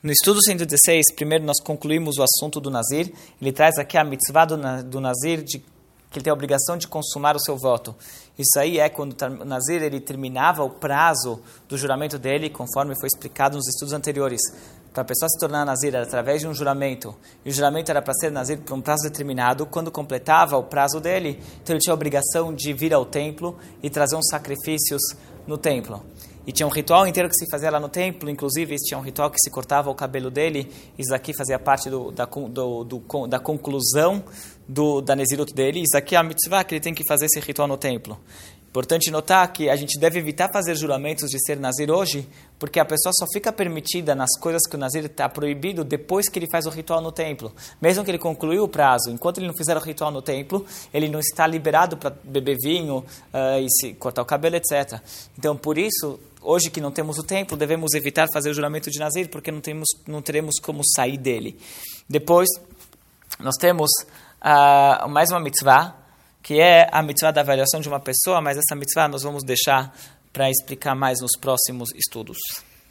No estudo 116, primeiro nós concluímos o assunto do Nazir. Ele traz aqui a mitzvah do, do Nazir, de, que ele tem a obrigação de consumar o seu voto. Isso aí é quando o Nazir ele terminava o prazo do juramento dele, conforme foi explicado nos estudos anteriores. Para a pessoa se tornar Nazir era através de um juramento, e o juramento era para ser Nazir por um prazo determinado. Quando completava o prazo dele, então ele tinha a obrigação de vir ao templo e trazer uns sacrifícios no templo. E tinha um ritual inteiro que se fazia lá no templo, inclusive tinha um ritual que se cortava o cabelo dele. Isso aqui fazia parte do, da, do, do, da conclusão do, da Nezirut dele. Isso aqui é a mitzvah que ele tem que fazer esse ritual no templo. Importante notar que a gente deve evitar fazer juramentos de ser Nazir hoje, porque a pessoa só fica permitida nas coisas que o Nazir está proibido depois que ele faz o ritual no templo. Mesmo que ele concluiu o prazo, enquanto ele não fizer o ritual no templo, ele não está liberado para beber vinho uh, e se cortar o cabelo, etc. Então, por isso, hoje que não temos o templo, devemos evitar fazer o juramento de Nazir, porque não, temos, não teremos como sair dele. Depois, nós temos uh, mais uma mitzvah, que é a mitzvah da avaliação de uma pessoa, mas essa mitzvah nós vamos deixar para explicar mais nos próximos estudos.